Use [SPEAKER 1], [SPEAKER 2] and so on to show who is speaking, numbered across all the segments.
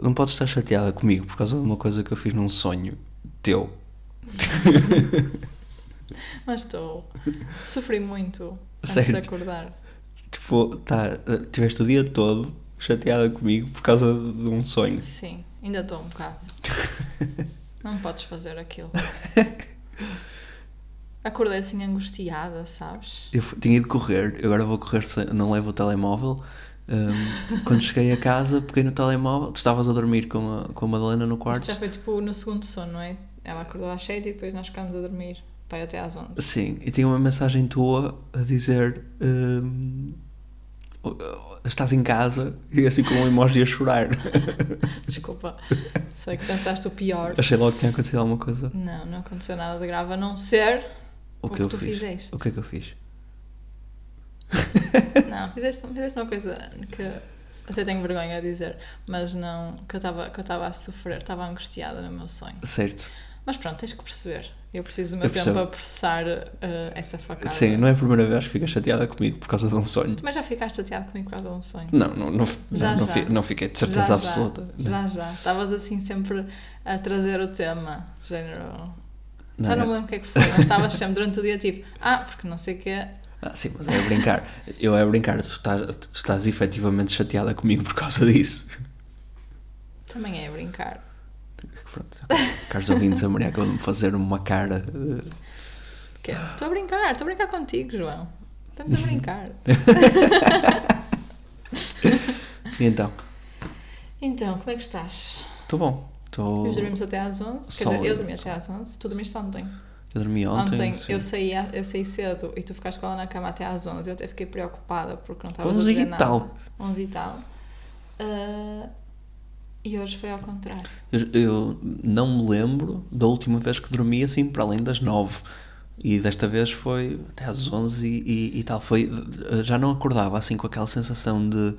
[SPEAKER 1] não podes estar chateada comigo por causa de uma coisa que eu fiz num sonho teu.
[SPEAKER 2] Mas estou. Sofri muito antes
[SPEAKER 1] Sério?
[SPEAKER 2] de acordar.
[SPEAKER 1] Tipo, tá, tiveste o dia todo chateada comigo por causa de um sonho.
[SPEAKER 2] Sim, ainda estou um bocado. Não podes fazer aquilo. Acordei assim angustiada, sabes?
[SPEAKER 1] Eu tinha ido correr, agora vou correr, não levo o telemóvel. Hum, quando cheguei a casa, peguei no telemóvel, tu estavas a dormir com a, com a Madalena no
[SPEAKER 2] Isto
[SPEAKER 1] quarto.
[SPEAKER 2] já foi tipo no segundo sono, não é? Ela acordou às 7 e depois nós ficámos a dormir. Pai, até às 11.
[SPEAKER 1] Sim, e tinha uma mensagem tua a dizer hum, estás em casa e assim com um emoji a chorar.
[SPEAKER 2] Desculpa. Sei que pensaste o pior.
[SPEAKER 1] Achei logo que tinha acontecido alguma coisa.
[SPEAKER 2] Não, não aconteceu nada de grave, a não ser
[SPEAKER 1] O
[SPEAKER 2] o
[SPEAKER 1] que,
[SPEAKER 2] que
[SPEAKER 1] eu
[SPEAKER 2] tu
[SPEAKER 1] fiz?
[SPEAKER 2] fizeste.
[SPEAKER 1] O que é que eu fiz?
[SPEAKER 2] Não, fizeste, fizeste uma coisa que até tenho vergonha de dizer, mas não, que eu estava que a sofrer, estava angustiada no meu sonho.
[SPEAKER 1] Certo.
[SPEAKER 2] Mas pronto, tens que perceber. Eu preciso do meu
[SPEAKER 1] Eu
[SPEAKER 2] tempo a processar eh, essa facada.
[SPEAKER 1] Sim, não é a primeira vez que ficas chateada comigo por causa de um sonho.
[SPEAKER 2] Mas já ficaste chateado comigo por causa de um sonho?
[SPEAKER 1] Não, não, não,
[SPEAKER 2] Já,
[SPEAKER 1] não,
[SPEAKER 2] já.
[SPEAKER 1] não fiquei de certeza
[SPEAKER 2] já,
[SPEAKER 1] absoluta.
[SPEAKER 2] Já, já. Estavas assim sempre a trazer o tema, género. Já não me lembro o que é que foi, mas estavas sempre durante o dia tipo, ah, porque não sei o quê.
[SPEAKER 1] Ah, sim, mas é a brincar. Eu é a brincar, tu estás, tu estás efetivamente chateada comigo por causa disso.
[SPEAKER 2] Também é a brincar.
[SPEAKER 1] Pronto, caros ouvintes, a Maria acabou de me fazer uma cara.
[SPEAKER 2] Que é, Estou a brincar, estou a brincar contigo, João. Estamos a brincar.
[SPEAKER 1] E então,
[SPEAKER 2] Então, como é que estás?
[SPEAKER 1] estou bom. Estou.
[SPEAKER 2] Nós dormimos até às 11. Quer dizer, eu dormi até às 11. Tu dormiste ontem.
[SPEAKER 1] Eu dormi ontem.
[SPEAKER 2] Ontem,
[SPEAKER 1] sim.
[SPEAKER 2] eu, saí, eu saí cedo e tu ficaste com ela na cama até às 11. Eu até fiquei preocupada porque não estava a
[SPEAKER 1] 11
[SPEAKER 2] dizer
[SPEAKER 1] e
[SPEAKER 2] nada.
[SPEAKER 1] tal.
[SPEAKER 2] 11 e tal. Ah, e hoje foi ao contrário.
[SPEAKER 1] Eu, eu não me lembro da última vez que dormi assim para além das 9. E desta vez foi até às 11 e, e, e tal. Foi, já não acordava assim com aquela sensação de,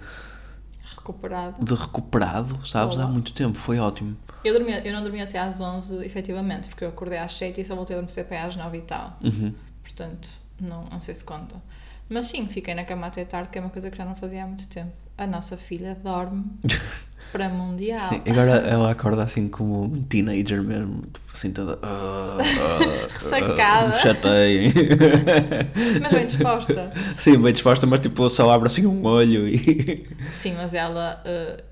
[SPEAKER 2] Recuperado.
[SPEAKER 1] de recuperado, sabes? Há
[SPEAKER 2] Boa.
[SPEAKER 1] muito tempo. Foi ótimo.
[SPEAKER 2] Eu, dormi, eu não dormi até às 11, efetivamente, porque eu acordei às 7 e só voltei a adormecer para aí às 9 e tal.
[SPEAKER 1] Uhum.
[SPEAKER 2] Portanto, não, não sei se conta. Mas sim, fiquei na cama até tarde, que é uma coisa que já não fazia há muito tempo. A nossa filha dorme para mundial.
[SPEAKER 1] Sim, agora ela acorda assim como um teenager mesmo, tipo assim toda. "Ah, ah,
[SPEAKER 2] Ressacada.
[SPEAKER 1] ah, Me chateiem.
[SPEAKER 2] Mas bem disposta.
[SPEAKER 1] Sim, bem disposta, mas tipo só abre assim um olho e.
[SPEAKER 2] Sim, mas ela, eh,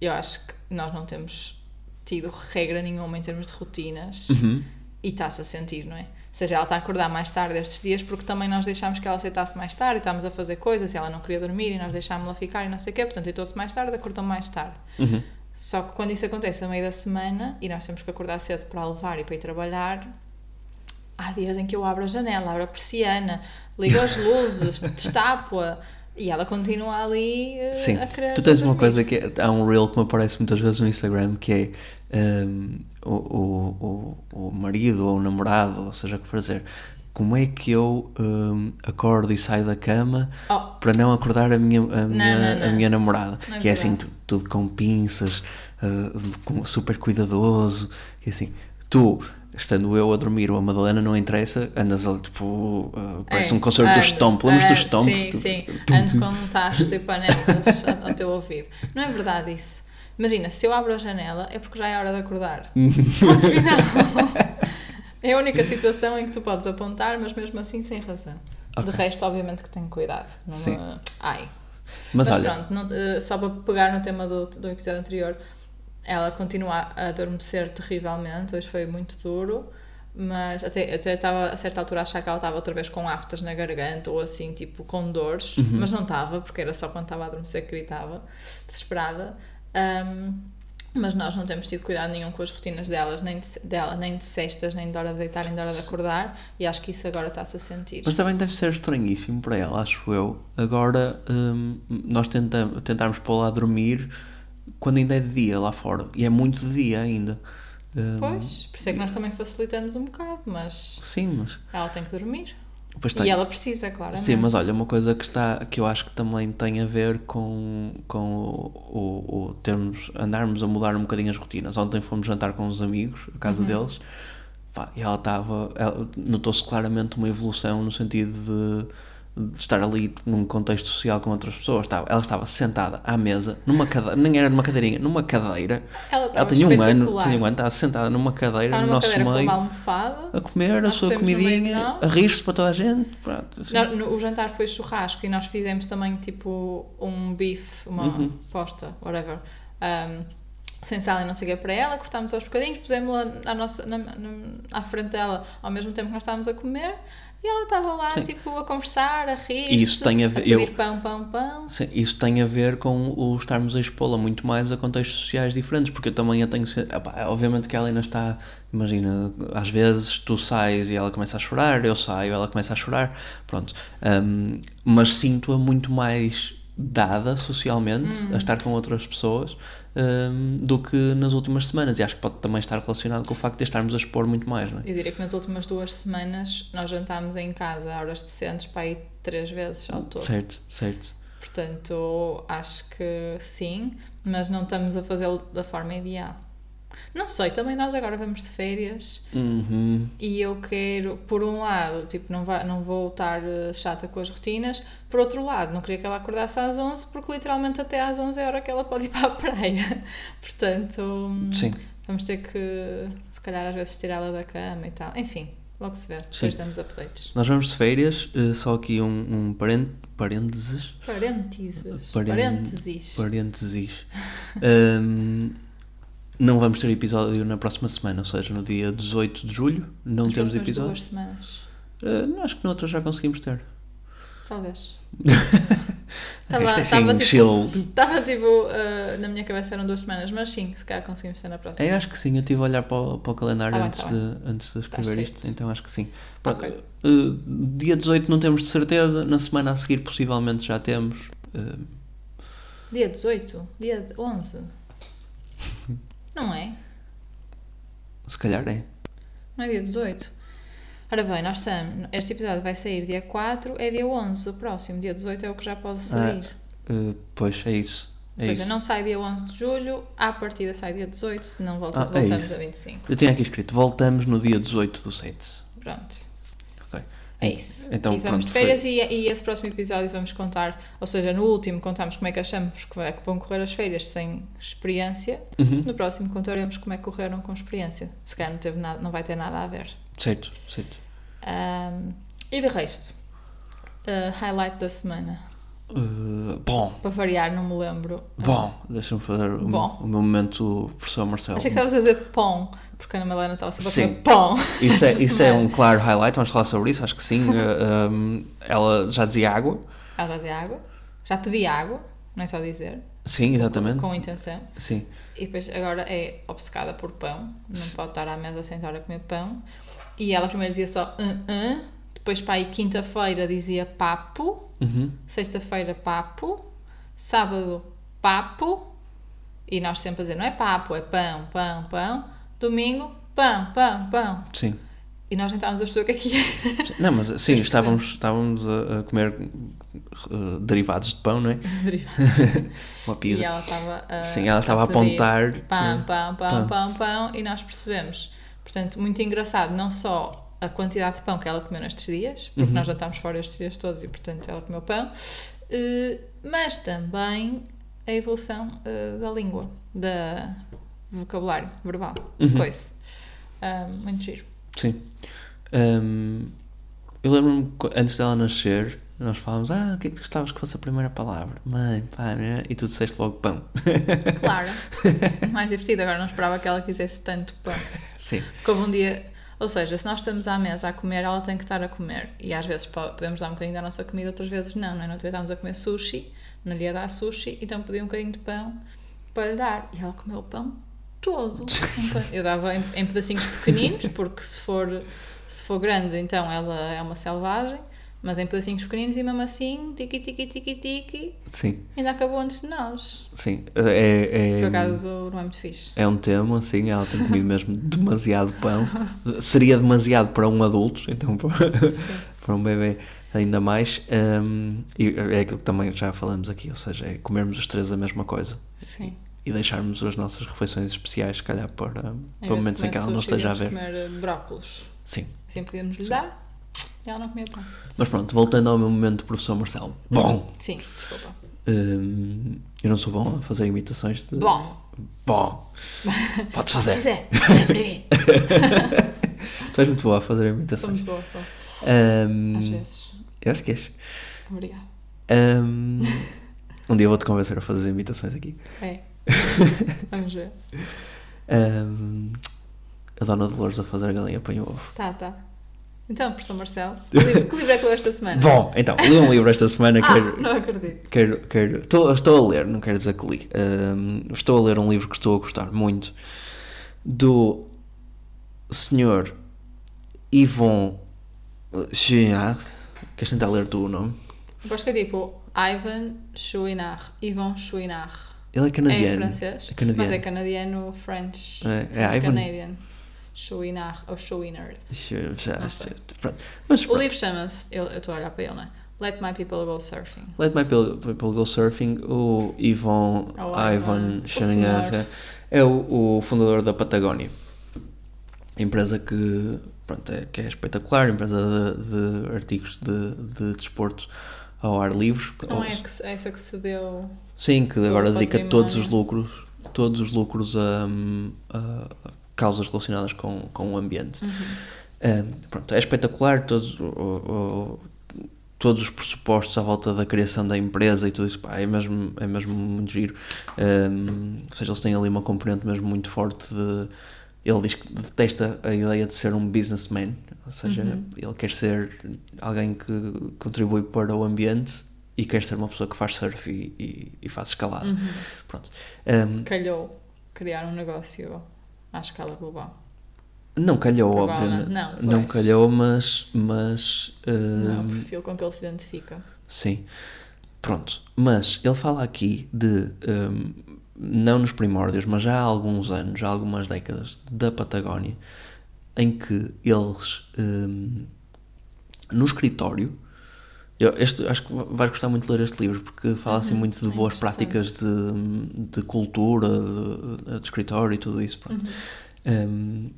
[SPEAKER 2] eu acho que nós não temos tido regra nenhuma em termos de rotinas
[SPEAKER 1] Uhum.
[SPEAKER 2] e está-se a sentir, não é? Seja, ela está a acordar mais tarde estes dias porque também nós deixámos que ela aceitasse mais tarde e estávamos a fazer coisas e ela não queria dormir e nós deixámos-la ficar e não sei o quê, portanto deitou-se mais tarde, acordou mais tarde.
[SPEAKER 1] Uhum.
[SPEAKER 2] Só que quando isso acontece a meio da semana e nós temos que acordar cedo para levar e para ir trabalhar, há dias em que eu abro a janela, abro a persiana, ligo as luzes, destapo-a e ela continua ali eh,
[SPEAKER 1] Sim,
[SPEAKER 2] a querer.
[SPEAKER 1] tu tens uma coisa que é, há um reel que me aparece muitas vezes no Instagram que é hum, o, o, o, marido ou o namorado, ou seja o que for dizer, como é que eu hum, acordo e saio da cama
[SPEAKER 2] Oh,
[SPEAKER 1] para não acordar a minha, a minha,
[SPEAKER 2] não, não.
[SPEAKER 1] A minha namorada?
[SPEAKER 2] Não é
[SPEAKER 1] que é assim,
[SPEAKER 2] verdade.
[SPEAKER 1] tudo com pinças, ah, com- super cuidadoso, e assim, tu. Estando eu a dormir ou a Madalena, não interessa, andas ali tipo. ah, parece
[SPEAKER 2] É,
[SPEAKER 1] um concerto do
[SPEAKER 2] ando,
[SPEAKER 1] Stomp. Lembras do
[SPEAKER 2] ando,
[SPEAKER 1] Stomp?
[SPEAKER 2] Sim, sim.
[SPEAKER 1] Tum,
[SPEAKER 2] Ando com tachos e panelas ao teu ouvido. Não é verdade isso. Imagina, se eu abro a janela é porque já é hora de acordar. Ponto final. É a única situação em que tu podes apontar, mas mesmo assim sem razão. De
[SPEAKER 1] Ok.
[SPEAKER 2] resto, obviamente que tenho cuidado. Não
[SPEAKER 1] Sim.
[SPEAKER 2] me- Ai.
[SPEAKER 1] Mas,
[SPEAKER 2] Mas,
[SPEAKER 1] olha,
[SPEAKER 2] pronto, não- eh, só para pegar no tema do, do episódio anterior, ela continua a adormecer terrivelmente, hoje foi muito duro, mas até até estava a certa altura a achar que ela estava outra vez com aftas na garganta ou assim, tipo com dores,
[SPEAKER 1] Uhum.
[SPEAKER 2] mas não estava, porque era só quando estava a adormecer que gritava, desesperada. Ahm, mas nós não temos tido cuidado nenhum com as rotinas delas, nem de, dela, nem de cestas, nem de hora de deitar, nem de hora de acordar, e acho que isso agora está-se a sentir.
[SPEAKER 1] Mas também deve ser estranhíssimo para ela, acho eu. Agora, hum, nós tentamos, tentarmos pô-la a dormir quando ainda é de dia lá fora. E é muito de dia ainda. Hum,
[SPEAKER 2] Pois, por isso é que nós também facilitamos um bocado, mas
[SPEAKER 1] Sim, mas.
[SPEAKER 2] ela tem que dormir.
[SPEAKER 1] Pois
[SPEAKER 2] E
[SPEAKER 1] tem.
[SPEAKER 2] ela precisa, claramente.
[SPEAKER 1] Sim, mas olha, uma coisa que, está, que eu acho que também tem a ver com, com o, o, o termos, andarmos a mudar um bocadinho as rotinas. Ontem fomos jantar com uns amigos, a
[SPEAKER 2] Uhum.
[SPEAKER 1] casa deles, pá, e ela estava, notou-se claramente uma evolução no sentido de de estar ali num contexto social com outras pessoas. Estava, ela estava sentada à mesa, numa cadeira, nem era numa cadeirinha, numa cadeira.
[SPEAKER 2] Ela
[SPEAKER 1] Ela tinha um ano, tinha um ano, estava sentada numa cadeira
[SPEAKER 2] Estava
[SPEAKER 1] no
[SPEAKER 2] numa
[SPEAKER 1] nosso
[SPEAKER 2] cadeira
[SPEAKER 1] meio,
[SPEAKER 2] almofada.
[SPEAKER 1] a comer a
[SPEAKER 2] Nós
[SPEAKER 1] sua comidinha, a rir-se para toda a gente. Pronto, assim.
[SPEAKER 2] Nós- no- o jantar foi churrasco e nós fizemos também tipo um bife, uma
[SPEAKER 1] Uhum.
[SPEAKER 2] posta, whatever, um, sem sal e não sei o que para ela, cortámos aos bocadinhos, pusemos-la à, nossa, na- na- à frente dela ao mesmo tempo que nós estávamos a comer e ela estava lá
[SPEAKER 1] Sim.
[SPEAKER 2] tipo a conversar, a rir,
[SPEAKER 1] isso tem a ver-
[SPEAKER 2] pedir
[SPEAKER 1] eu-
[SPEAKER 2] pão, pão, pão.
[SPEAKER 1] Sim, isso tem a ver com o estarmos a expô-la muito mais a contextos sociais diferentes, porque eu também a tenho. epá, obviamente que ela ainda está. Imagina, às vezes tu sais e ela começa a chorar, eu saio, ela começa a chorar, pronto. Hum, mas sinto-a muito mais dada socialmente
[SPEAKER 2] Hum.
[SPEAKER 1] a estar com outras pessoas do que nas últimas semanas, e acho que pode também estar relacionado com o facto de estarmos a expor muito mais, não é?
[SPEAKER 2] Eu diria que nas últimas duas semanas nós jantámos em casa a horas decentes para ir três vezes ao todo.
[SPEAKER 1] Certo, certo.
[SPEAKER 2] Portanto, acho que sim, mas não estamos a fazê-lo da forma ideal. Não sei, também nós agora vamos de férias
[SPEAKER 1] Uhum.
[SPEAKER 2] e eu quero, por um lado, tipo, não, vai, não vou estar eh, chata com as rotinas, por outro lado, não queria que ela acordasse às 11, porque literalmente até às 11 é a hora que ela pode ir para a praia. Portanto,
[SPEAKER 1] Sim.
[SPEAKER 2] vamos ter que, se calhar, às vezes tirá-la da cama e tal. Enfim, logo se vê, depois damos updates.
[SPEAKER 1] Nós vamos de férias, eh, só aqui um, um parênteses.
[SPEAKER 2] Parênteses. Parênteses.
[SPEAKER 1] Parênteses. Hum, não vamos ter episódio na próxima semana, ou seja, no dia 18 de julho não
[SPEAKER 2] Nas
[SPEAKER 1] temos episódio.
[SPEAKER 2] duas semanas.
[SPEAKER 1] Uh, não, acho que noutra já conseguimos ter.
[SPEAKER 2] Talvez.
[SPEAKER 1] Isto é
[SPEAKER 2] Estava tipo,
[SPEAKER 1] chill.
[SPEAKER 2] tava, tipo uh, na minha cabeça eram duas semanas, mas sim, se calhar conseguimos ter na próxima.
[SPEAKER 1] É, acho que sim, eu estive a olhar para o, para o calendário
[SPEAKER 2] Tá bem,
[SPEAKER 1] antes,
[SPEAKER 2] tá
[SPEAKER 1] de, antes de escrever
[SPEAKER 2] Estás
[SPEAKER 1] isto,
[SPEAKER 2] certo.
[SPEAKER 1] então acho que sim. Pronto,
[SPEAKER 2] Ok.
[SPEAKER 1] uh, dia 18 não temos de certeza, na semana a seguir possivelmente já temos. Uh,
[SPEAKER 2] Dia 18? Dia 11? Não é?
[SPEAKER 1] se calhar é.
[SPEAKER 2] Não é dia 18? Ora bem, nós estamos. Este episódio vai sair dia 4, é dia 11 o próximo. Dia 18 é o que já pode sair.
[SPEAKER 1] Uh, pois, é isso.
[SPEAKER 2] Ou
[SPEAKER 1] É
[SPEAKER 2] seja,
[SPEAKER 1] isso.
[SPEAKER 2] não sai dia 11 de julho, à partida sai dia 18, se não volta,
[SPEAKER 1] Ah, é
[SPEAKER 2] voltamos
[SPEAKER 1] isso.
[SPEAKER 2] a 25.
[SPEAKER 1] Eu tinha aqui escrito, voltamos no dia 18 do 7.
[SPEAKER 2] Pronto. É isso.
[SPEAKER 1] Então,
[SPEAKER 2] e vamos
[SPEAKER 1] pronto,
[SPEAKER 2] de férias e, e esse próximo episódio vamos contar, ou seja, no último contamos como é que achamos que, que vão correr as férias sem experiência.
[SPEAKER 1] Uhum.
[SPEAKER 2] No próximo contaremos como é que correram com experiência. Se calhar não, teve nada, não vai ter nada a ver.
[SPEAKER 1] Certo, certo.
[SPEAKER 2] Ahm, e de resto, ah, highlight da semana.
[SPEAKER 1] Uh, bom,
[SPEAKER 2] Para variar, não me lembro.
[SPEAKER 1] Bom, deixa-me fazer o,
[SPEAKER 2] Bom.
[SPEAKER 1] o meu momento professor Marcelo.
[SPEAKER 2] Achei que estavas a dizer pão, porque a Ana Malena estava sempre a comer pão.
[SPEAKER 1] Isso é, isso é
[SPEAKER 2] semana.
[SPEAKER 1] um claro highlight, vamos falar sobre isso, acho que sim. Um, ela já dizia água.
[SPEAKER 2] Ela já dizia água. Já pedi água, não é só dizer.
[SPEAKER 1] Sim, exatamente.
[SPEAKER 2] Com, com intenção.
[SPEAKER 1] Sim,
[SPEAKER 2] E depois agora é obcecada por pão. Não pode estar à mesa estar a comer pão. E ela primeiro dizia só hum. Depois para aí quinta-feira dizia papo.
[SPEAKER 1] Uhum.
[SPEAKER 2] Sexta-feira papo. Sábado papo. E nós sempre a dizer, não é papo, é pão, pão, pão. Domingo, pão, pão, pão.
[SPEAKER 1] sim.
[SPEAKER 2] E nós tentávamos a perceber o que é que era.
[SPEAKER 1] Não, mas sim, estávamos, estávamos a, a comer uh, derivados de pão, não é? Uma
[SPEAKER 2] E
[SPEAKER 1] pizza.
[SPEAKER 2] ela estava a.
[SPEAKER 1] Sim, ela estava a
[SPEAKER 2] pedir
[SPEAKER 1] apontar,
[SPEAKER 2] Pão,
[SPEAKER 1] eh,
[SPEAKER 2] pão, pão,
[SPEAKER 1] pão.
[SPEAKER 2] pão, pão, e nós percebemos. Portanto, muito engraçado, não só a quantidade de pão que ela comeu nestes dias, porque
[SPEAKER 1] Uhum.
[SPEAKER 2] nós já estávamos fora estes dias todos e, portanto, ela comeu pão, eh, mas também a evolução eh, da língua, da vocabulário verbal,
[SPEAKER 1] Uhum.
[SPEAKER 2] coisa. Ah, muito giro.
[SPEAKER 1] Sim. Um, eu lembro-me antes dela nascer, nós falávamos: Ah, o que é que tu gostavas que fosse a primeira palavra? Mãe, pai, né? e tu disseste logo pão.
[SPEAKER 2] Claro, mais divertido. Agora não esperava que ela quisesse tanto pão.
[SPEAKER 1] Sim.
[SPEAKER 2] Houve um dia, ou seja, se nós estamos à mesa a comer, ela tem que estar a comer. E às vezes po- podemos dar um bocadinho da nossa comida, outras vezes não, não é? No outro dia estávamos a comer sushi, não lhe ia dar sushi, então pedi um bocadinho de pão para lhe dar. E ela comeu o pão todo. Eu dava em, em pedacinhos pequeninos, porque se for, se for grande, então ela é uma selvagem. Mas em pedacinhos pequeninos e mesmo assim, tiki tiki tiki tiki,
[SPEAKER 1] Sim,
[SPEAKER 2] ainda acabou antes de nós.
[SPEAKER 1] sim. É,
[SPEAKER 2] Por
[SPEAKER 1] é,
[SPEAKER 2] acaso não é muito fixe.
[SPEAKER 1] é um tema, sim. Ela tem comido mesmo demasiado pão. Seria demasiado para um adulto, então para, para um bebê ainda mais. Um, e é aquilo que também já falamos aqui, ou seja, é comermos os três a mesma coisa.
[SPEAKER 2] Sim.
[SPEAKER 1] E deixarmos as nossas refeições especiais, se calhar, para, para
[SPEAKER 2] de
[SPEAKER 1] momentos em que ela não esteja a ver.
[SPEAKER 2] comer eh, brócolos.
[SPEAKER 1] Sim.
[SPEAKER 2] Assim podíamos lhe dar. Ela não comia pão.
[SPEAKER 1] Mas pronto, voltando ao meu momento de professor Marcelo. Bom,
[SPEAKER 2] Sim, desculpa.
[SPEAKER 1] hum, eu não sou bom a fazer imitações de.
[SPEAKER 2] Bom.
[SPEAKER 1] Bom. Podes
[SPEAKER 2] Se
[SPEAKER 1] fazer.
[SPEAKER 2] quiser, olha para mim.
[SPEAKER 1] Tu és muito boa a fazer
[SPEAKER 2] Sou
[SPEAKER 1] imitações.
[SPEAKER 2] muito boa, só.
[SPEAKER 1] Hum,
[SPEAKER 2] Às vezes.
[SPEAKER 1] Eu acho que és.
[SPEAKER 2] Obrigada.
[SPEAKER 1] Hum, um dia vou-te convencer a fazer imitações aqui.
[SPEAKER 2] É. Vamos ver.
[SPEAKER 1] Hum, a Dona Dolores a fazer a galinha põe o ovo.
[SPEAKER 2] Tá, tá. Então, professor Marcelo, que livro, que livro é que leu esta semana?
[SPEAKER 1] Bom, então, li um livro esta semana.
[SPEAKER 2] ah,
[SPEAKER 1] quero,
[SPEAKER 2] não acredito.
[SPEAKER 1] quero, quero, estou, estou a ler, não quero dizer que li. Hum, estou a ler um livro que estou a gostar muito do senhor Yvon Chouinard. Queres tentar ler tu o nome?
[SPEAKER 2] Acho que é tipo Ivan Chouinard. Yvon Chouinard.
[SPEAKER 1] Ele é
[SPEAKER 2] É
[SPEAKER 1] canadiano.
[SPEAKER 2] francês?
[SPEAKER 1] É canadiano.
[SPEAKER 2] Mas é canadiano French.
[SPEAKER 1] É, é Ivan.
[SPEAKER 2] Canadian. Chouinard ou Chouinard.
[SPEAKER 1] Chou- já-
[SPEAKER 2] Não sei.
[SPEAKER 1] pronto. Mas
[SPEAKER 2] O livro chama-se, eu estou a olhar para ele, não é? Let My People Go Surfing.
[SPEAKER 1] Let My People, Go Surfing, o Yvon Ivan
[SPEAKER 2] Ivan,
[SPEAKER 1] Chouinard
[SPEAKER 2] senhor.
[SPEAKER 1] é o, o fundador da Patagónia. Empresa que, pronto, é, que é espetacular, empresa de, de artigos de, de desporto ao ar livre.
[SPEAKER 2] Não é que se- essa que se deu.
[SPEAKER 1] Sim, que agora dedica todos os lucros, todos os lucros a, a causas relacionadas com, com o ambiente.
[SPEAKER 2] Uhum.
[SPEAKER 1] Um, pronto, é espetacular todos, o- o- todos os pressupostos à volta da criação da empresa e tudo isso, pá, é, mesmo, é mesmo muito giro. Um, ou seja, eles têm ali uma componente mesmo muito forte de. Ele diz que detesta a ideia de ser um businessman, ou seja,
[SPEAKER 2] Uhum.
[SPEAKER 1] ele quer ser alguém que contribui para o ambiente e quer ser uma pessoa que faz surf e, e, e faz escalada.
[SPEAKER 2] Uhum.
[SPEAKER 1] Pronto. Um,
[SPEAKER 2] Calhou criar um negócio à escala global.
[SPEAKER 1] não calhou, obviamente.
[SPEAKER 2] não, pois.
[SPEAKER 1] calhou, mas. mas
[SPEAKER 2] Não é o
[SPEAKER 1] um,
[SPEAKER 2] perfil com que ele se identifica.
[SPEAKER 1] Sim. Pronto. Mas ele fala aqui de, hum, não nos primórdios, mas já há alguns anos, já há algumas décadas, da Patagónia, em que eles, hum, no escritório, eu, este, acho que vais gostar muito de ler este livro, porque fala assim
[SPEAKER 2] Uhum,
[SPEAKER 1] muito de
[SPEAKER 2] é
[SPEAKER 1] boas práticas de, de cultura, de, de escritório e tudo isso.
[SPEAKER 2] Uhum.
[SPEAKER 1] Hum,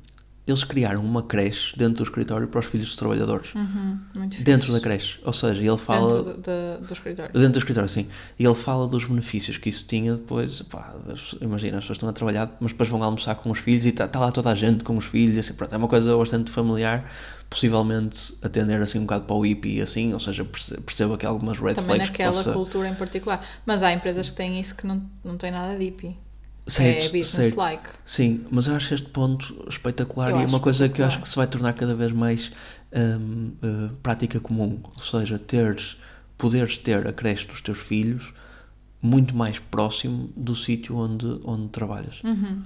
[SPEAKER 1] eles criaram uma creche dentro do escritório para os filhos dos trabalhadores.
[SPEAKER 2] Uhum,
[SPEAKER 1] Dentro da creche. Ou seja, ele fala.
[SPEAKER 2] Dentro do, do, do escritório.
[SPEAKER 1] Dentro do escritório, sim. E ele fala dos benefícios que isso tinha depois. Pá, imagina, as pessoas estão a trabalhar, mas depois vão almoçar com os filhos e está lá toda a gente com os filhos. Assim, pronto, é uma coisa bastante familiar. Possivelmente atender assim um bocado para o hippie assim, ou seja, perce- perceba que algumas red
[SPEAKER 2] Também
[SPEAKER 1] flags que
[SPEAKER 2] naquela
[SPEAKER 1] possa...
[SPEAKER 2] cultura em particular. Mas há empresas que têm isso que não, não têm nada de hippie.
[SPEAKER 1] Certo,
[SPEAKER 2] é business-like.
[SPEAKER 1] Sim, mas eu acho este ponto espetacular
[SPEAKER 2] Eu
[SPEAKER 1] e é uma coisa que eu acho que se vai tornar cada vez mais hum, eh, prática comum. Ou seja, teres, poderes ter a creche dos teus filhos muito mais próximo do sítio onde, onde trabalhas.
[SPEAKER 2] Uhum.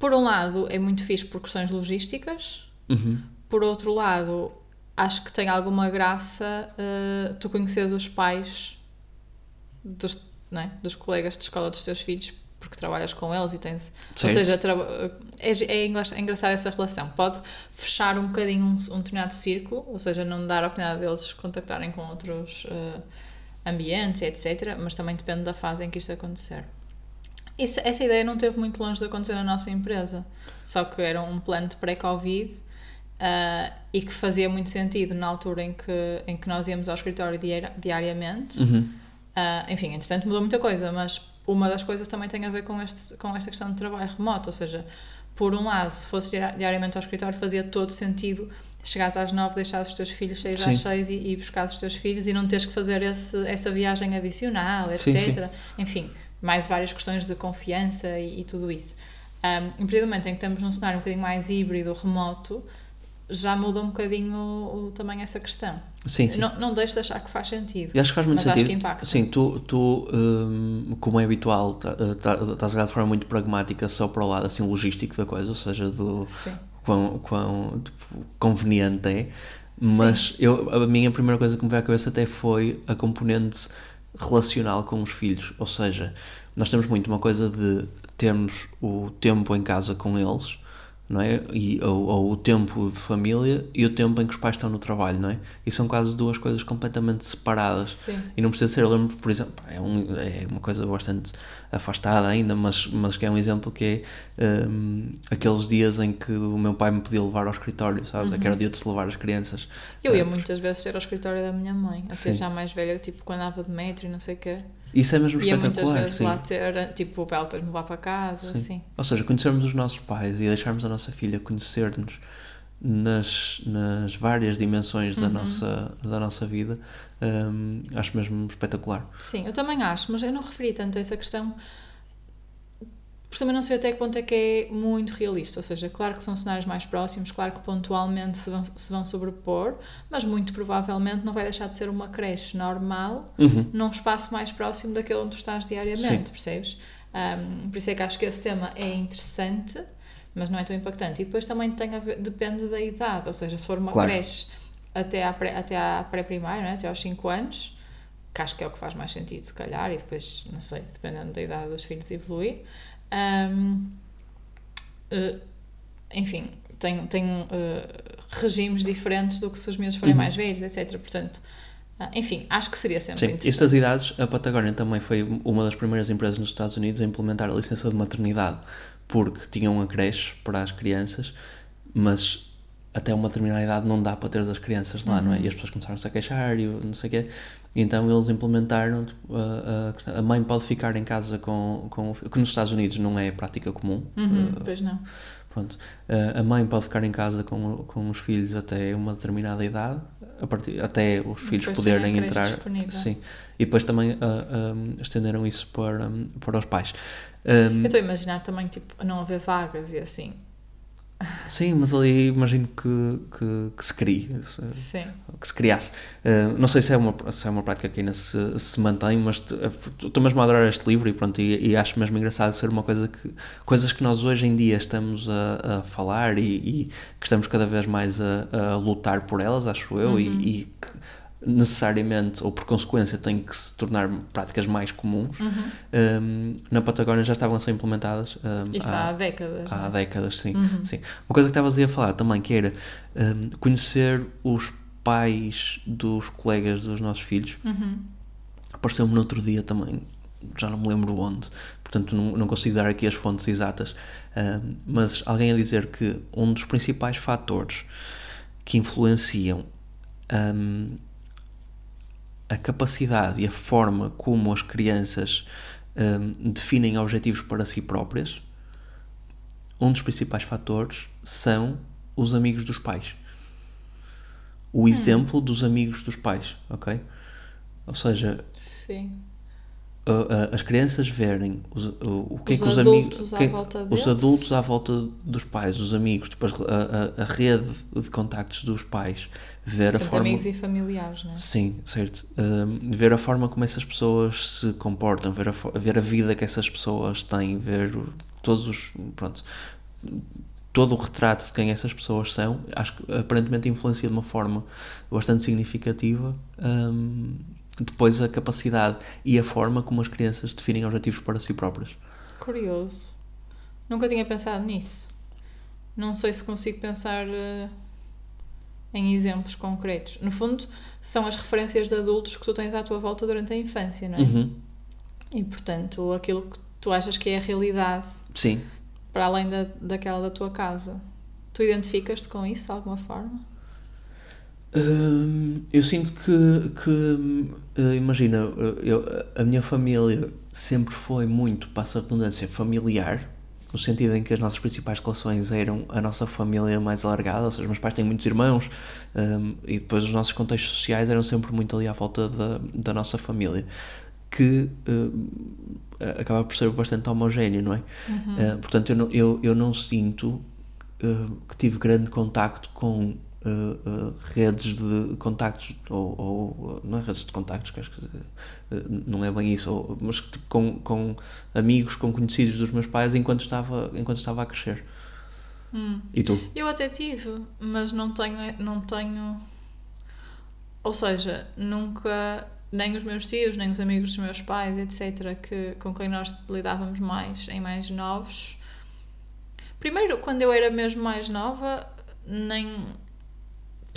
[SPEAKER 2] Por um lado, é muito fixe por questões logísticas.
[SPEAKER 1] Uhum.
[SPEAKER 2] Por outro lado, acho que tem alguma graça eh, tu conheces os pais dos, é? dos colegas de escola dos teus filhos porque trabalhas com eles e tens. Ou seja, é, é é engraçada essa relação. Pode fechar um bocadinho um, um determinado círculo, ou seja, não dar a oportunidade deles contactarem com outros eh, ambientes, etc. Mas também depende da fase em que isto acontecer. Isso- essa ideia não teve muito longe de acontecer na nossa empresa, só que era um plano de pré-Covid ah, e que fazia muito sentido na altura em que, em que nós íamos ao escritório diari- diariamente.
[SPEAKER 1] Uhum.
[SPEAKER 2] Ah, enfim, entretanto mudou muita coisa, mas uma das coisas também tem a ver com, este, com esta questão de trabalho remoto, ou seja, por um lado, se fosses dia- diariamente ao escritório, fazia todo sentido chegares às nove, deixares os teus filhos,
[SPEAKER 1] Sim.
[SPEAKER 2] às seis e, e buscares os teus filhos e não teres que fazer esse, essa viagem adicional,
[SPEAKER 1] Sim,
[SPEAKER 2] etc. Enfim, mais várias questões de confiança e, e tudo isso. Um, em partir do momento em que estamos num cenário um bocadinho mais híbrido, remoto, já muda um bocadinho o, o- também essa questão.
[SPEAKER 1] Sim, sim.
[SPEAKER 2] Não, não deixes de achar que faz sentido.
[SPEAKER 1] Eu acho que faz muito
[SPEAKER 2] mas acho
[SPEAKER 1] sentido.
[SPEAKER 2] que impacta.
[SPEAKER 1] Sim, tu, tu hum, como é habitual, tá- tá- estás a olhar de forma muito pragmática só para o lado assim, logístico da coisa, ou seja, do
[SPEAKER 2] Sim.
[SPEAKER 1] quão, quão tipo, conveniente é. Mas eu, a minha primeira coisa que me veio à cabeça até foi a componente relacional com os filhos. Ou seja, nós temos muito uma coisa de termos o tempo em casa com eles, não é? E, ou, ou o tempo de família e o tempo em que os pais estão no trabalho, não é? E são quase duas coisas completamente separadas.
[SPEAKER 2] Sim.
[SPEAKER 1] E não precisa ser, eu lembro, por exemplo, é, um, é uma coisa bastante afastada ainda, mas, mas que é um exemplo que é um, aqueles dias em que o meu pai me podia levar ao escritório, sabes? É que era o dia de se levar as crianças.
[SPEAKER 2] Eu ia
[SPEAKER 1] Eh,
[SPEAKER 2] muitas vezes ter ao escritório da minha mãe, até
[SPEAKER 1] Sim.
[SPEAKER 2] já mais velha, tipo quando andava de metro e não sei o quê.
[SPEAKER 1] Isso é mesmo
[SPEAKER 2] Ia muitas
[SPEAKER 1] espetacular,
[SPEAKER 2] vezes
[SPEAKER 1] sim.
[SPEAKER 2] lá ter, tipo, para ela depois me levar para casa,
[SPEAKER 1] Sim.
[SPEAKER 2] assim.
[SPEAKER 1] Ou seja, conhecermos os nossos pais e deixarmos a nossa filha conhecer-nos nas, nas várias dimensões da,
[SPEAKER 2] Uhum.
[SPEAKER 1] nossa, da nossa vida, hum, acho mesmo espetacular.
[SPEAKER 2] Sim, eu também acho, mas eu não referi tanto a essa questão. Porque também não sei até que ponto é que é muito realista. Ou seja, claro que são cenários mais próximos, claro que pontualmente se vão, se vão sobrepor, mas muito provavelmente não vai deixar de ser uma creche normal
[SPEAKER 1] Uhum.
[SPEAKER 2] num espaço mais próximo daquele onde tu estás diariamente,
[SPEAKER 1] Sim.
[SPEAKER 2] percebes? Um, por isso é que acho que esse tema é interessante, mas não é tão impactante. E depois também tem a ver, depende da idade, ou seja, se for uma
[SPEAKER 1] Claro.
[SPEAKER 2] creche até à, pré, até à pré-primária, não é? até aos 5 anos, que acho que é o que faz mais sentido, se calhar, e depois, não sei, dependendo da idade dos filhos, evoluir. Um, eh, enfim, tem, tem eh, regimes diferentes do que se os meus forem
[SPEAKER 1] Uhum.
[SPEAKER 2] mais velhos, etc. Portanto, ah, enfim, acho que seria sempre
[SPEAKER 1] Sim,
[SPEAKER 2] interessante.
[SPEAKER 1] estas idades, a Patagónia também foi uma das primeiras empresas nos Estados Unidos a implementar a licença de maternidade, porque tinham uma creche para as crianças, mas até uma determinada idade não dá para ter as crianças lá, não é?
[SPEAKER 2] Uhum.
[SPEAKER 1] E as pessoas começaram-se a queixar e não sei o quê. Então eles implementaram a, a questão- a mãe pode ficar em casa com, com que nos Estados Unidos não é prática comum.
[SPEAKER 2] Uhum,
[SPEAKER 1] eh,
[SPEAKER 2] pois não.
[SPEAKER 1] Pronto. Uh, a mãe pode ficar em casa com, com os filhos até uma determinada idade, a partir, até os filhos poderem entrar.
[SPEAKER 2] disponível.
[SPEAKER 1] Sim. E depois também uh, um, estenderam isso para, um, para os pais. Um,
[SPEAKER 2] Eu estou a imaginar também, tipo, não haver vagas e assim.
[SPEAKER 1] sim, mas ali imagino que, que, que se crie,
[SPEAKER 2] Sim.
[SPEAKER 1] que se criasse. Uh, não sei se é uma, se é uma prática que ainda se, se mantém, mas estou mesmo a adorar este livro e pronto, e, e acho mesmo engraçado ser uma coisa que coisas que nós hoje em dia estamos a, a falar e, e que estamos cada vez mais a, a lutar por elas, acho eu,
[SPEAKER 2] Uhum.
[SPEAKER 1] e, e que necessariamente ou por consequência têm que se tornar práticas mais comuns.
[SPEAKER 2] Uhum.
[SPEAKER 1] Um, na Patagónia já estavam a ser implementadas um,
[SPEAKER 2] Isto há, décadas.
[SPEAKER 1] há
[SPEAKER 2] não é?
[SPEAKER 1] décadas, sim,
[SPEAKER 2] Uhum.
[SPEAKER 1] sim. Uma coisa que estavas aí a falar também, que era hum, conhecer os pais dos colegas dos nossos filhos,
[SPEAKER 2] Uhum.
[SPEAKER 1] apareceu-me no outro dia também, já não me lembro onde, portanto não, não consigo dar aqui as fontes exatas, hum, mas alguém a dizer que um dos principais fatores que influenciam hum, a capacidade e a forma como as crianças hum, definem objetivos para si próprias, um dos principais fatores são os amigos dos pais. O exemplo dos amigos dos pais, ok? Ou seja,
[SPEAKER 2] Sim.
[SPEAKER 1] as crianças verem os, o, o que
[SPEAKER 2] Os
[SPEAKER 1] é que os
[SPEAKER 2] adultos
[SPEAKER 1] amigos.
[SPEAKER 2] à
[SPEAKER 1] que-
[SPEAKER 2] volta
[SPEAKER 1] os adultos à volta dos pais, os amigos, as- a, a- a rede de contactos dos pais, ver a forma.
[SPEAKER 2] amigos e familiares, não é?
[SPEAKER 1] Sim, certo. Um, ver a forma como essas pessoas se comportam, ver a, ver a vida que essas pessoas têm, ver o- todos os. Pronto, todo o retrato de quem essas pessoas são, acho que aparentemente influencia de uma forma bastante significativa um, depois a capacidade e a forma como as crianças definem objetivos para si próprias.
[SPEAKER 2] Curioso. Nunca tinha pensado nisso. Não sei se consigo pensar eh, em exemplos concretos. No fundo, são as referências de adultos que tu tens à tua volta durante a infância, não é?
[SPEAKER 1] Uhum.
[SPEAKER 2] E portanto, aquilo que tu achas que é a realidade
[SPEAKER 1] Sim.
[SPEAKER 2] para além da, daquela da tua casa. Tu identificas-te com isso de alguma forma?
[SPEAKER 1] Hum, eu sinto que, que eh, imagina, eu, a minha família sempre foi muito, passa a redundância, familiar, no sentido em que as nossas principais relações eram a nossa família mais alargada, ou seja, os meus pais têm muitos irmãos, hum, e depois os nossos contextos sociais eram sempre muito ali à volta da, da nossa família, que hum, acaba por ser bastante homogéneo, não é? Eh, portanto, eu não, eu, eu não sinto eh, que tive grande contacto com eh, eh, redes de contactos, ou, ou, não é redes de contactos, que acho que eh, não é bem isso, ou- mas tipo, com, com amigos, com conhecidos dos meus pais enquanto estava, enquanto estava a crescer.
[SPEAKER 2] Hum.
[SPEAKER 1] E tu?
[SPEAKER 2] Eu até tive, mas não tenho, não tenho. Ou seja, nunca. Nem os meus tios, nem os amigos dos meus pais, etc., que, com quem nós lidávamos mais, em mais novos. Primeiro, quando eu era mesmo mais nova, nem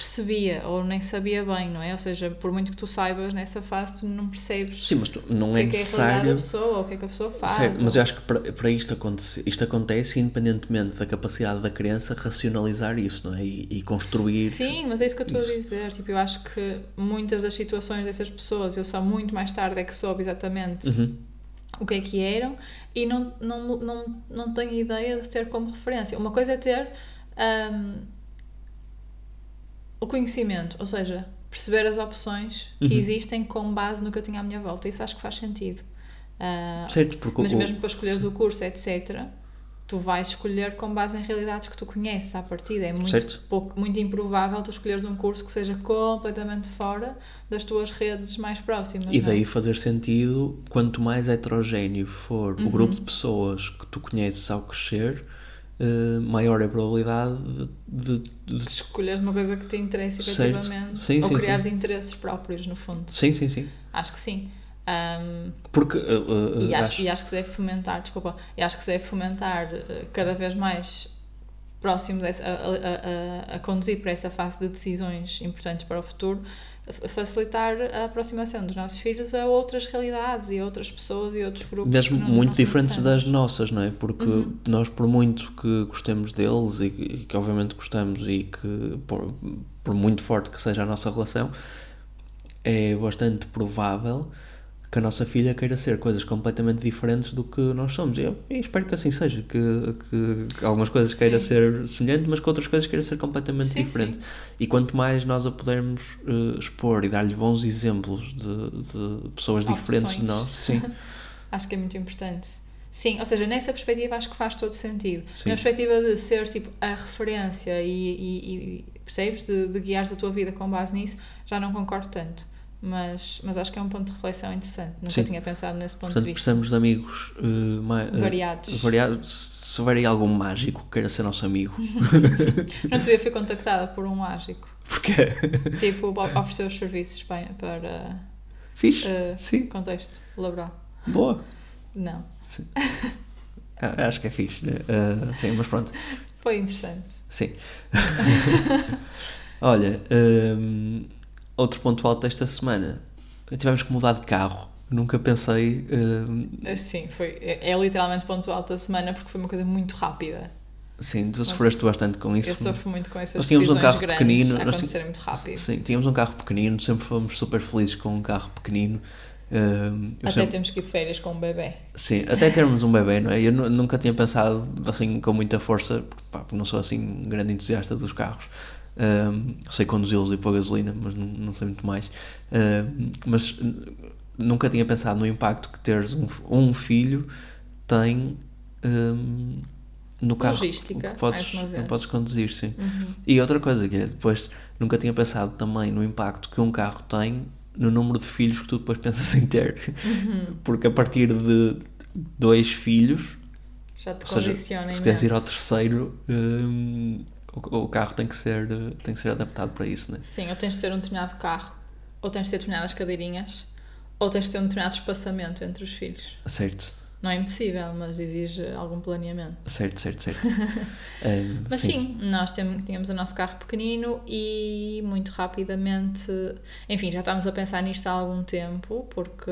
[SPEAKER 2] percebia ou nem sabia bem, não é? Ou seja, por muito que tu saibas nessa fase, tu não percebes
[SPEAKER 1] Sim, mas tu, não
[SPEAKER 2] o que
[SPEAKER 1] é
[SPEAKER 2] é que é a
[SPEAKER 1] necessário.
[SPEAKER 2] da pessoa ou o que é que a pessoa faz.
[SPEAKER 1] Certo, mas
[SPEAKER 2] ou-
[SPEAKER 1] eu acho que para, para isto acontecer, isto acontece independentemente da capacidade da criança racionalizar isso, não é? E, e construir.
[SPEAKER 2] Sim, mas é isso que eu estou a
[SPEAKER 1] Isso.
[SPEAKER 2] dizer. Tipo, eu acho que muitas das situações dessas pessoas, eu só muito mais tarde é que soube exatamente
[SPEAKER 1] Uhum.
[SPEAKER 2] o que é que eram e não, não, não, não tenho ideia de ter como referência. Uma coisa é ter hum, o conhecimento, ou seja, perceber as opções que
[SPEAKER 1] Uhum.
[SPEAKER 2] existem com base no que eu tinha à minha volta. Isso acho que faz sentido. Ah,
[SPEAKER 1] Certo, porque
[SPEAKER 2] mas
[SPEAKER 1] o-
[SPEAKER 2] mesmo para escolheres o curso, etc., tu vais escolher com base em realidades que tu conheces à partida. É muito, pouco, muito improvável tu escolheres um curso que seja completamente fora das tuas redes mais próximas.
[SPEAKER 1] E
[SPEAKER 2] não é?
[SPEAKER 1] daí fazer sentido, quanto mais heterogéneo for
[SPEAKER 2] Uhum.
[SPEAKER 1] o grupo de pessoas que tu conheces ao crescer, eh, maior é a probabilidade de, de- de-
[SPEAKER 2] de escolheres uma coisa que te interessa efetivamente
[SPEAKER 1] Sim,
[SPEAKER 2] ou
[SPEAKER 1] sim,
[SPEAKER 2] criares
[SPEAKER 1] sim.
[SPEAKER 2] interesses próprios, no fundo.
[SPEAKER 1] Sim, sim, sim.
[SPEAKER 2] Acho que sim. Ahm,
[SPEAKER 1] Porque eh, eh,
[SPEAKER 2] e, acho,
[SPEAKER 1] acho-
[SPEAKER 2] e acho que se deve fomentar, desculpa, e acho que se deve fomentar cada vez mais próximo dessa, a, a, a, a conduzir para essa fase de decisões importantes para o futuro, facilitar a aproximação dos nossos filhos a outras realidades e a outras pessoas e outros grupos.
[SPEAKER 1] mesmo
[SPEAKER 2] não-
[SPEAKER 1] muito
[SPEAKER 2] não
[SPEAKER 1] diferentes das nossas, não é? Porque
[SPEAKER 2] Uhum.
[SPEAKER 1] nós, por muito que gostemos deles e que, e que obviamente gostamos e que, por, por muito forte que seja a nossa relação, é bastante provável que a nossa filha queira ser coisas completamente diferentes do que nós somos. Eu, eu espero que assim seja, que, que, que algumas coisas queira
[SPEAKER 2] Sim.
[SPEAKER 1] ser semelhante, mas que outras coisas queira ser completamente
[SPEAKER 2] Sim,
[SPEAKER 1] diferente.
[SPEAKER 2] sim.
[SPEAKER 1] E quanto mais nós a pudermos eh, expor e dar-lhe bons exemplos de, de pessoas diferentes de
[SPEAKER 2] Opções.
[SPEAKER 1] nós, sim.
[SPEAKER 2] Acho que é muito importante. Sim, ou seja, nessa perspectiva acho que faz todo sentido.
[SPEAKER 1] Sim.
[SPEAKER 2] Na perspectiva de ser tipo a referência e, e, e percebes? De, de guiares a tua vida com base nisso, já não concordo tanto. Mas, mas acho que é um ponto de reflexão interessante. Nunca
[SPEAKER 1] Sim.
[SPEAKER 2] tinha pensado nesse ponto
[SPEAKER 1] Portanto,
[SPEAKER 2] de vista.
[SPEAKER 1] precisamos de amigos eh, ma- eh,
[SPEAKER 2] Variados.
[SPEAKER 1] variados. Se houver algum mágico que queira ser nosso amigo.
[SPEAKER 2] Não te fui contactada por um mágico.
[SPEAKER 1] Porque
[SPEAKER 2] Tipo, o- oferecer os serviços para, para
[SPEAKER 1] fixe.
[SPEAKER 2] eh,
[SPEAKER 1] Sim,
[SPEAKER 2] contexto laboral.
[SPEAKER 1] boa.
[SPEAKER 2] Não.
[SPEAKER 1] Sim. Ah, Acho que é fixe. né? Ah, sim, mas pronto.
[SPEAKER 2] Foi interessante.
[SPEAKER 1] Sim. Olha, hum, outro ponto alto desta semana. Tivemos que mudar de carro. Nunca pensei. hum,
[SPEAKER 2] Assim, foi, é, é literalmente ponto alto da semana porque foi uma coisa muito rápida.
[SPEAKER 1] sim, tu sofreste bastante com isso.
[SPEAKER 2] Eu sofro muito com essas
[SPEAKER 1] Nós tínhamos um carro pequenino,
[SPEAKER 2] a muito rápido.
[SPEAKER 1] Sim, tínhamos um carro pequenino, sempre fomos super felizes com um carro pequenino. Eu
[SPEAKER 2] Até
[SPEAKER 1] sempre-
[SPEAKER 2] temos que ir de férias com um bebê.
[SPEAKER 1] Sim, até termos um bebê, não é? Eu nu- nunca tinha pensado assim com muita força, porque, pá, porque não sou assim um grande entusiasta dos carros. Ahm, sei conduzi-los e pôr gasolina, mas não, não sei muito mais. Ahm, mas nunca tinha pensado no impacto que teres um, um filho tem ahm, no carro
[SPEAKER 2] Logística,
[SPEAKER 1] que podes,
[SPEAKER 2] mais uma vez.
[SPEAKER 1] que podes conduzir, sim.
[SPEAKER 2] Uhum.
[SPEAKER 1] E outra coisa que é, depois nunca tinha pensado também no impacto que um carro tem no número de filhos que tu depois pensas em ter.
[SPEAKER 2] Uhum.
[SPEAKER 1] Porque a partir de dois filhos,
[SPEAKER 2] Já te
[SPEAKER 1] seja,
[SPEAKER 2] condiciona
[SPEAKER 1] se queres ir ao terceiro, hum, o, o carro tem que, ser, tem que ser adaptado para isso, né?
[SPEAKER 2] Sim, ou tens de ter um determinado carro, ou tens de ter determinadas cadeirinhas, ou tens de ter um determinado espaçamento entre os filhos.
[SPEAKER 1] Certo,
[SPEAKER 2] Não é impossível, mas exige algum planeamento.
[SPEAKER 1] certo, certo, certo.
[SPEAKER 2] Mas sim, nós tem- tínhamos o nosso carro pequenino e muito rapidamente, enfim, já estávamos a pensar nisto há algum tempo, porque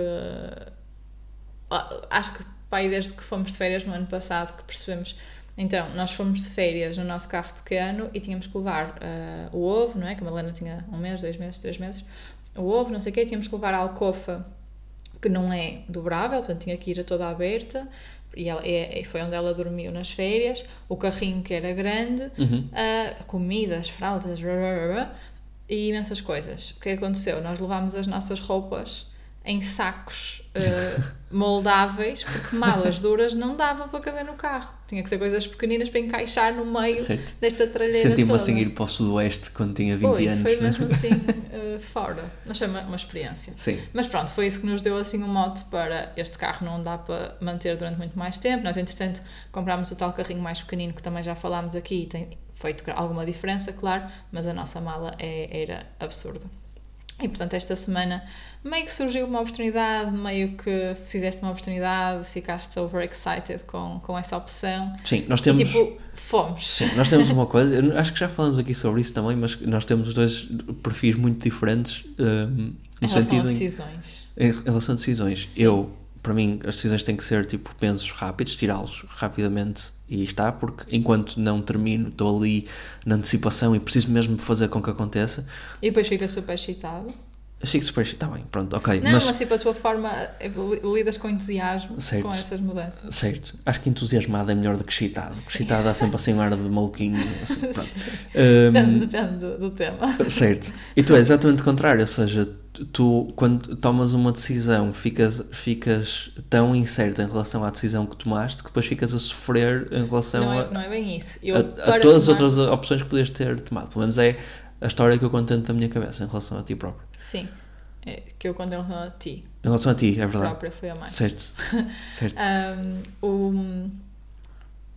[SPEAKER 2] ah, acho que pai, desde que fomos de férias no ano passado que percebemos. Então, nós fomos de férias no nosso carro pequeno e tínhamos que levar ah, o ovo, não é? Que a Malena tinha um mês, dois meses, três meses. O ovo, não sei o quê, tínhamos que levar a alcofa que não é dobrável, portanto tinha que ir a toda aberta e ela, é, é- foi onde ela dormiu nas férias, o carrinho que era grande,
[SPEAKER 1] Uhum.
[SPEAKER 2] ah, comidas, fraldas, rá, rá, rá, e imensas coisas. O que aconteceu? Nós levámos as nossas roupas em sacos ah, moldáveis, porque malas duras não davam para caber no carro. Tinha que ser coisas pequeninas para encaixar no meio
[SPEAKER 1] Certo.
[SPEAKER 2] desta tralheira
[SPEAKER 1] Senti-me
[SPEAKER 2] toda.
[SPEAKER 1] assim ir para o sudoeste quando tinha 20
[SPEAKER 2] Foi,
[SPEAKER 1] anos.
[SPEAKER 2] foi mesmo assim ah, fora. Mas foi uma, uma experiência.
[SPEAKER 1] Sim,
[SPEAKER 2] Mas pronto, foi isso que nos deu assim um mote para este carro não dá para manter durante muito mais tempo. Nós, entretanto, comprámos o tal carrinho mais pequenino que também já falámos aqui e tem feito alguma diferença, claro, mas a nossa mala é- era absurda. E portanto, esta semana meio que surgiu uma oportunidade, meio que fizeste uma oportunidade, ficaste overexcited com, com essa opção.
[SPEAKER 1] Sim, nós temos.
[SPEAKER 2] E tipo, fomos.
[SPEAKER 1] Sim, nós temos uma coisa, eu acho que já falamos aqui sobre isso também, mas nós temos dois perfis muito diferentes um, no
[SPEAKER 2] em relação
[SPEAKER 1] sentido
[SPEAKER 2] a
[SPEAKER 1] em,
[SPEAKER 2] decisões.
[SPEAKER 1] em relação a decisões. Eu, para mim, as decisões têm que ser tipo pensos rápidos, tirá-los rapidamente e está, porque enquanto não termino, estou ali na antecipação e preciso mesmo fazer com que aconteça.
[SPEAKER 2] E depois fica super excitado.
[SPEAKER 1] Fico super. Está bem, pronto, ok.
[SPEAKER 2] Não,
[SPEAKER 1] mas,
[SPEAKER 2] mas, tipo, a tua forma, lidas com entusiasmo
[SPEAKER 1] Certo.
[SPEAKER 2] com essas mudanças.
[SPEAKER 1] Certo, acho que entusiasmado é melhor do que excitado. porque Excitado dá sempre assim um ar de maluquinho. Assim. Um,
[SPEAKER 2] Depende, depende do, do tema.
[SPEAKER 1] Certo. E tu é exatamente o contrário, ou seja, tu quando tomas uma decisão ficas, ficas tão incerta em relação à decisão que tomaste que depois ficas a sofrer em relação
[SPEAKER 2] Não
[SPEAKER 1] a,
[SPEAKER 2] é, não é bem isso. Eu,
[SPEAKER 1] a- a todas as
[SPEAKER 2] tomar-
[SPEAKER 1] outras opções que podias ter tomado. Pelo menos é a história que eu conto dentro da minha cabeça em relação a ti próprio.
[SPEAKER 2] Sim, é, que eu quando ele a ti
[SPEAKER 1] Em relação a ti, é verdade.
[SPEAKER 2] própria foi a mais.
[SPEAKER 1] Certo. Certo.
[SPEAKER 2] Um, o,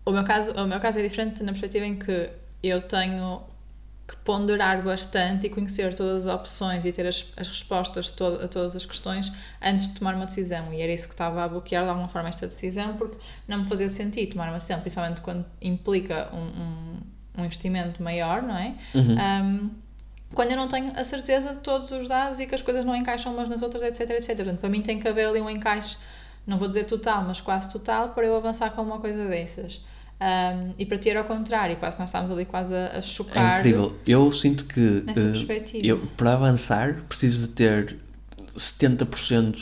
[SPEAKER 2] o, meu caso, o meu caso é diferente na perspectiva em que eu tenho ponderar bastante e conhecer todas as opções e ter as, as respostas to a todas as questões antes de tomar uma decisão. E era isso que estava a bloquear de alguma forma esta decisão, porque não me fazia sentido tomar uma decisão, principalmente quando implica um, um, um investimento maior, não é?
[SPEAKER 1] Uhum.
[SPEAKER 2] Um, quando eu não tenho a certeza de todos os dados e que as coisas não encaixam umas nas outras, etc, etc. Portanto, para mim tem que haver ali um encaixe, não vou dizer total, mas quase total, para eu avançar com uma coisa dessas. Um, e para ti era ao contrário, quase nós estávamos ali quase a, a
[SPEAKER 1] É
[SPEAKER 2] chocar.
[SPEAKER 1] incrível. Eu sinto que
[SPEAKER 2] Nessa perspectiva.
[SPEAKER 1] eu, para avançar preciso de ter 70%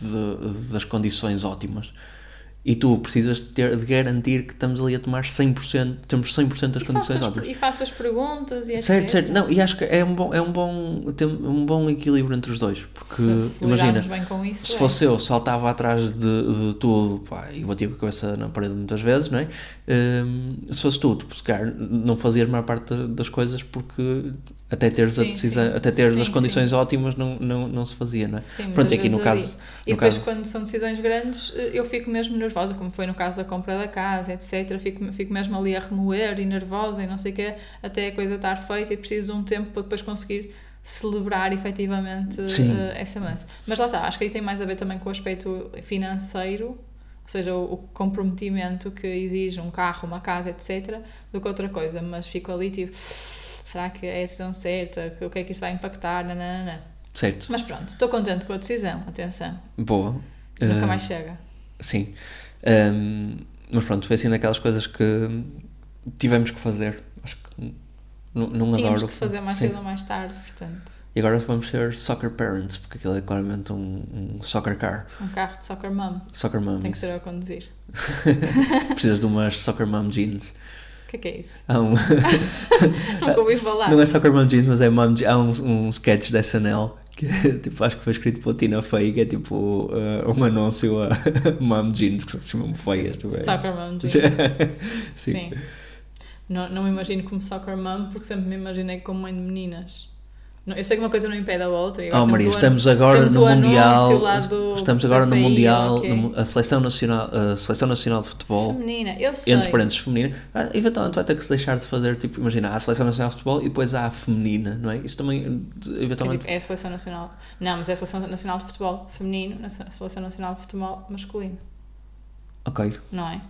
[SPEAKER 1] de, das condições ótimas. E tu precisas de, ter, de garantir que estamos ali a tomar 100%, temos 100% das
[SPEAKER 2] E
[SPEAKER 1] condições
[SPEAKER 2] as,
[SPEAKER 1] ótimas.
[SPEAKER 2] e faço as perguntas e.
[SPEAKER 1] Certo, certo. Não, e acho que é um bom, é um bom, tem um bom equilíbrio entre os dois. Porque,
[SPEAKER 2] se,
[SPEAKER 1] imagina,
[SPEAKER 2] lidarmos bem com isso,
[SPEAKER 1] se
[SPEAKER 2] é.
[SPEAKER 1] fosse eu, saltava atrás de, de tudo pá, e batia com a cabeça na parede muitas vezes, não é? Hum, se fosse tu, tu, se calhar, não fazias a maior parte das coisas porque até teres, a
[SPEAKER 2] Sim,
[SPEAKER 1] decisão,
[SPEAKER 2] sim.
[SPEAKER 1] até teres
[SPEAKER 2] Sim,
[SPEAKER 1] as condições ótimas não, não, não se fazia, não é?
[SPEAKER 2] Sim,
[SPEAKER 1] Pronto, aqui no caso.
[SPEAKER 2] E
[SPEAKER 1] no
[SPEAKER 2] depois,
[SPEAKER 1] caso-
[SPEAKER 2] quando são decisões grandes, eh, eu fico mesmo nervosa, como foi no caso da compra da casa, etc. Fico, fico mesmo ali a remoer e nervosa e não sei o quê, até a coisa estar feita e preciso de um tempo para depois conseguir celebrar efetivamente eh, essa mudança. Mas lá está, acho que aí tem mais a ver também com o aspecto financeiro, ou seja, o comprometimento que exige um carro, uma casa, etc., do que outra coisa. Mas fico ali tipo, será que é a decisão certa? O que é que isto vai impactar? Nananana.
[SPEAKER 1] Certo.
[SPEAKER 2] Mas pronto, estou contente com a decisão, atenção.
[SPEAKER 1] Boa.
[SPEAKER 2] Nunca
[SPEAKER 1] Ah,
[SPEAKER 2] mais chega.
[SPEAKER 1] Sim. Hum, mas pronto, foi assim daquelas coisas que tivemos que fazer. Acho que não, não
[SPEAKER 2] Tínhamos
[SPEAKER 1] adoro.
[SPEAKER 2] que fazer mais cedo ou mais tarde, portanto.
[SPEAKER 1] E agora vamos ser soccer parents, porque aquilo é claramente um, um soccer car.
[SPEAKER 2] Um carro de soccer mom.
[SPEAKER 1] Soccer mom.
[SPEAKER 2] Tem que ser eu a conduzir.
[SPEAKER 1] Precisas de umas soccer mom jeans.
[SPEAKER 2] O que é que é isso?
[SPEAKER 1] Há um...
[SPEAKER 2] Nunca ouvi falar.
[SPEAKER 1] não é soccer mom jeans, mas é mom Há um, um sketch da SNL que tipo, acho que foi escrito pela Tina Fey, que é tipo uh, um anúncio a mom jeans, que são assim mesmo feias. tu?
[SPEAKER 2] Soccer mom jeans.
[SPEAKER 1] Sim.
[SPEAKER 2] Sim. Não, não me imagino como soccer mom, porque sempre me imaginei como mãe de meninas. Não, eu sei que uma coisa não impede a outra.
[SPEAKER 1] Oh Maria, estamos agora no Mundial.
[SPEAKER 2] do
[SPEAKER 1] Estamos agora no Mundial, no- a Seleção Nacional, a Seleção Nacional de Futebol.
[SPEAKER 2] Feminina, eu sei.
[SPEAKER 1] Entre parênteses, feminina. Ah, eventualmente vai ter que se deixar de fazer, tipo, imagina, há a Seleção Nacional de Futebol e depois há a feminina, não é? Isso também,
[SPEAKER 2] É,
[SPEAKER 1] eventualmente.
[SPEAKER 2] tipo, é a Seleção Nacional. Não, mas é a Seleção Nacional de Futebol feminino, a Seleção Nacional de Futebol masculino,
[SPEAKER 1] Ok.
[SPEAKER 2] não é?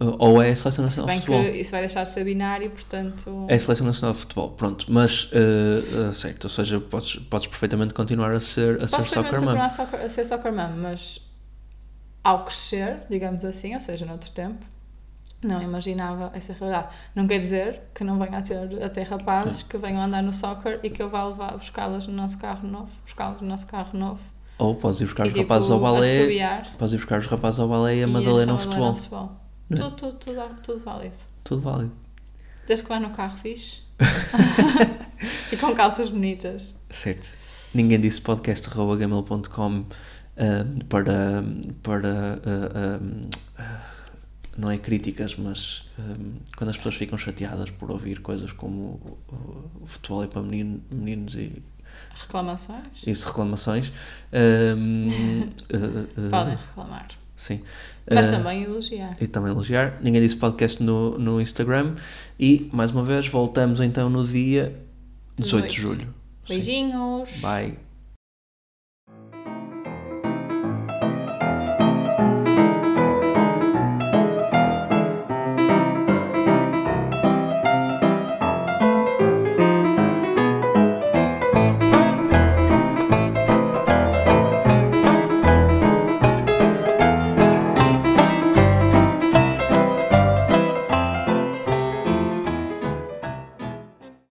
[SPEAKER 1] Uh, Ou é a Seleção
[SPEAKER 2] Se
[SPEAKER 1] Nacional
[SPEAKER 2] bem
[SPEAKER 1] de
[SPEAKER 2] que
[SPEAKER 1] Futebol.
[SPEAKER 2] isso vai deixar de ser binário, portanto.
[SPEAKER 1] É a Seleção Nacional de Futebol, pronto. Mas, uh, certo, ou seja, podes, podes perfeitamente continuar a ser, a ser
[SPEAKER 2] Posso
[SPEAKER 1] soccer mom.
[SPEAKER 2] continuar a, soccer, a ser soccer mom, mas ao crescer, digamos assim, ou seja, noutro tempo, não imaginava essa realidade. Não quer dizer que não venha a ter até rapazes que venham andar no soccer e que eu vá levar buscá-las no nosso carro novo, buscá-los no nosso carro novo.
[SPEAKER 1] Ou podes ir buscar
[SPEAKER 2] e,
[SPEAKER 1] os
[SPEAKER 2] tipo,
[SPEAKER 1] rapazes ao balé.
[SPEAKER 2] assobiar
[SPEAKER 1] Podes ir buscar os rapazes ao balé e a Madalena ao
[SPEAKER 2] Madalena
[SPEAKER 1] futebol.
[SPEAKER 2] Tudo,
[SPEAKER 1] é?
[SPEAKER 2] tudo, tudo, tudo válido.
[SPEAKER 1] Tudo válido.
[SPEAKER 2] Desde que vá no carro fixe. e com calças bonitas.
[SPEAKER 1] Certo. Ninguém disse podcast.gmail.com um, para, para uh, uh, não é críticas, mas um, quando as pessoas ficam chateadas por ouvir coisas como o, futebol é para menino- meninos e
[SPEAKER 2] Reclamações?
[SPEAKER 1] isso reclamações um, uh, uh,
[SPEAKER 2] Podem reclamar.
[SPEAKER 1] Sim
[SPEAKER 2] Mas
[SPEAKER 1] Uh,
[SPEAKER 2] também elogiar.
[SPEAKER 1] e também elogiar. Ninguém disse podcast no, no Instagram. E, mais uma vez, voltamos então no dia 18 de
[SPEAKER 2] 18.
[SPEAKER 1] julho.
[SPEAKER 2] Beijinhos.
[SPEAKER 1] Bye.